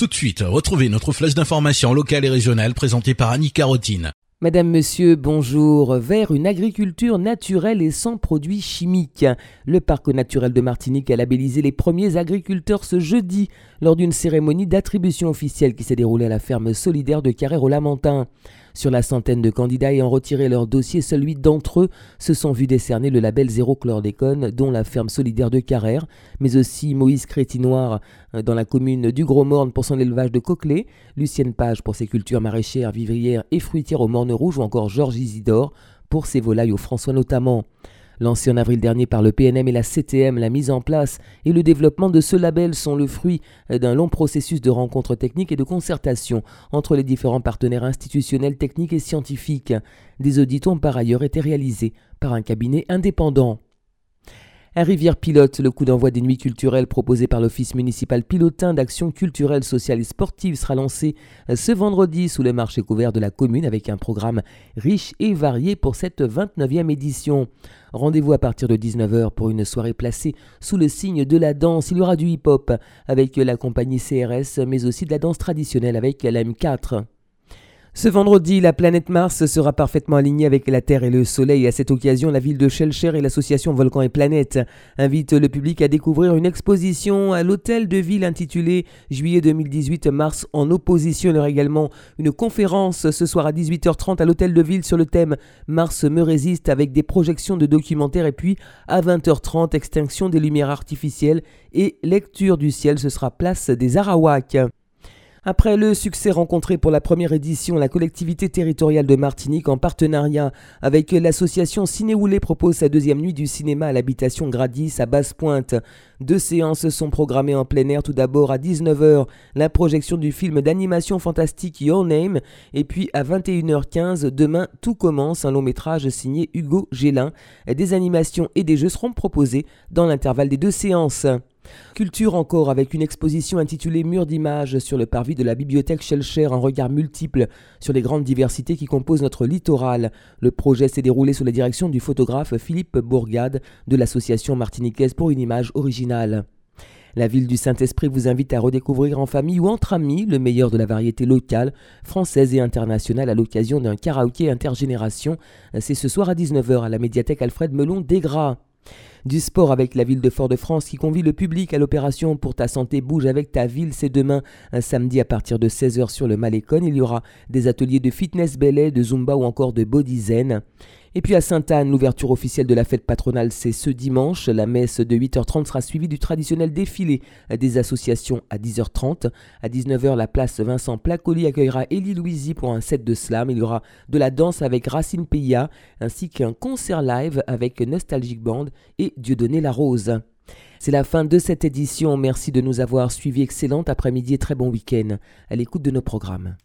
Tout de suite, retrouvez notre flèche d'information locale et régionale présentée par Annie Carotine. Madame, Monsieur, bonjour. Vers une agriculture naturelle et sans produits chimiques. Le parc naturel de Martinique a labellisé les premiers agriculteurs ce jeudi lors d'une cérémonie d'attribution officielle qui s'est déroulée à la ferme solidaire de Carrère-au-Lamentin. Sur la centaine de candidats ayant retiré leur dossier, huit d'entre eux se sont vus décerner le label zéro chlordécone, dont la ferme solidaire de Carrère, mais aussi Moïse Crétinoir euh, dans la commune du Gros-Morne pour son élevage de coquelets, Lucienne Page pour ses cultures maraîchères, vivrières et fruitières au Morne Rouge ou encore Georges Isidore pour ses volailles au François notamment. Lancé en avril dernier par le PNM et la CTM, la mise en place et le développement de ce label sont le fruit d'un long processus de rencontres techniques et de concertation entre les différents partenaires institutionnels, techniques et scientifiques. Des audits ont par ailleurs été réalisés par un cabinet indépendant. Un rivière pilote, le coup d'envoi des nuits culturelles proposé par l'Office municipal pilotin d'action culturelle, sociale et sportive sera lancé ce vendredi sous le marché couvert de la commune avec un programme riche et varié pour cette 29e édition. Rendez-vous à partir de 19h pour une soirée placée sous le signe de la danse. Il y aura du hip-hop avec la compagnie CRS, mais aussi de la danse traditionnelle avec la M4. Ce vendredi, la planète Mars sera parfaitement alignée avec la Terre et le Soleil. À cette occasion, la ville de Shellcher et l'association Volcan et Planète invitent le public à découvrir une exposition à l'hôtel de ville intitulée Juillet 2018 Mars en opposition. Il y aura également une conférence ce soir à 18h30 à l'hôtel de ville sur le thème Mars me résiste avec des projections de documentaires et puis à 20h30 extinction des lumières artificielles et lecture du ciel. Ce sera place des Arawaks. Après le succès rencontré pour la première édition, la collectivité territoriale de Martinique, en partenariat avec l'association Cinéoulé, propose sa deuxième nuit du cinéma à l'habitation Gradis à Basse-Pointe. Deux séances sont programmées en plein air. Tout d'abord à 19h, la projection du film d'animation fantastique Your Name. Et puis à 21h15, demain, tout commence, un long métrage signé Hugo Gélin. Des animations et des jeux seront proposés dans l'intervalle des deux séances. Culture encore avec une exposition intitulée Murs d'images sur le parvis de la bibliothèque Shelcher, un regard multiple sur les grandes diversités qui composent notre littoral. Le projet s'est déroulé sous la direction du photographe Philippe Bourgade de l'association martiniquaise pour une image originale. La ville du Saint-Esprit vous invite à redécouvrir en famille ou entre amis le meilleur de la variété locale, française et internationale à l'occasion d'un karaoké intergénération. C'est ce soir à 19h à la médiathèque Alfred Melon Desgras. Du sport avec la ville de Fort-de-France qui convie le public à l'opération Pour ta santé bouge avec ta ville. C'est demain, un samedi à partir de 16h sur le Malécon. Il y aura des ateliers de fitness belay, de zumba ou encore de body zen. Et puis à Sainte-Anne, l'ouverture officielle de la fête patronale, c'est ce dimanche. La messe de 8h30 sera suivie du traditionnel défilé des associations à 10h30. À 19h, la place Vincent Placoli accueillera Elie Louisi pour un set de slam. Il y aura de la danse avec Racine Pia, ainsi qu'un concert live avec Nostalgic Band et Dieudonné La Rose. C'est la fin de cette édition. Merci de nous avoir suivis. Excellente après-midi et très bon week-end à l'écoute de nos programmes.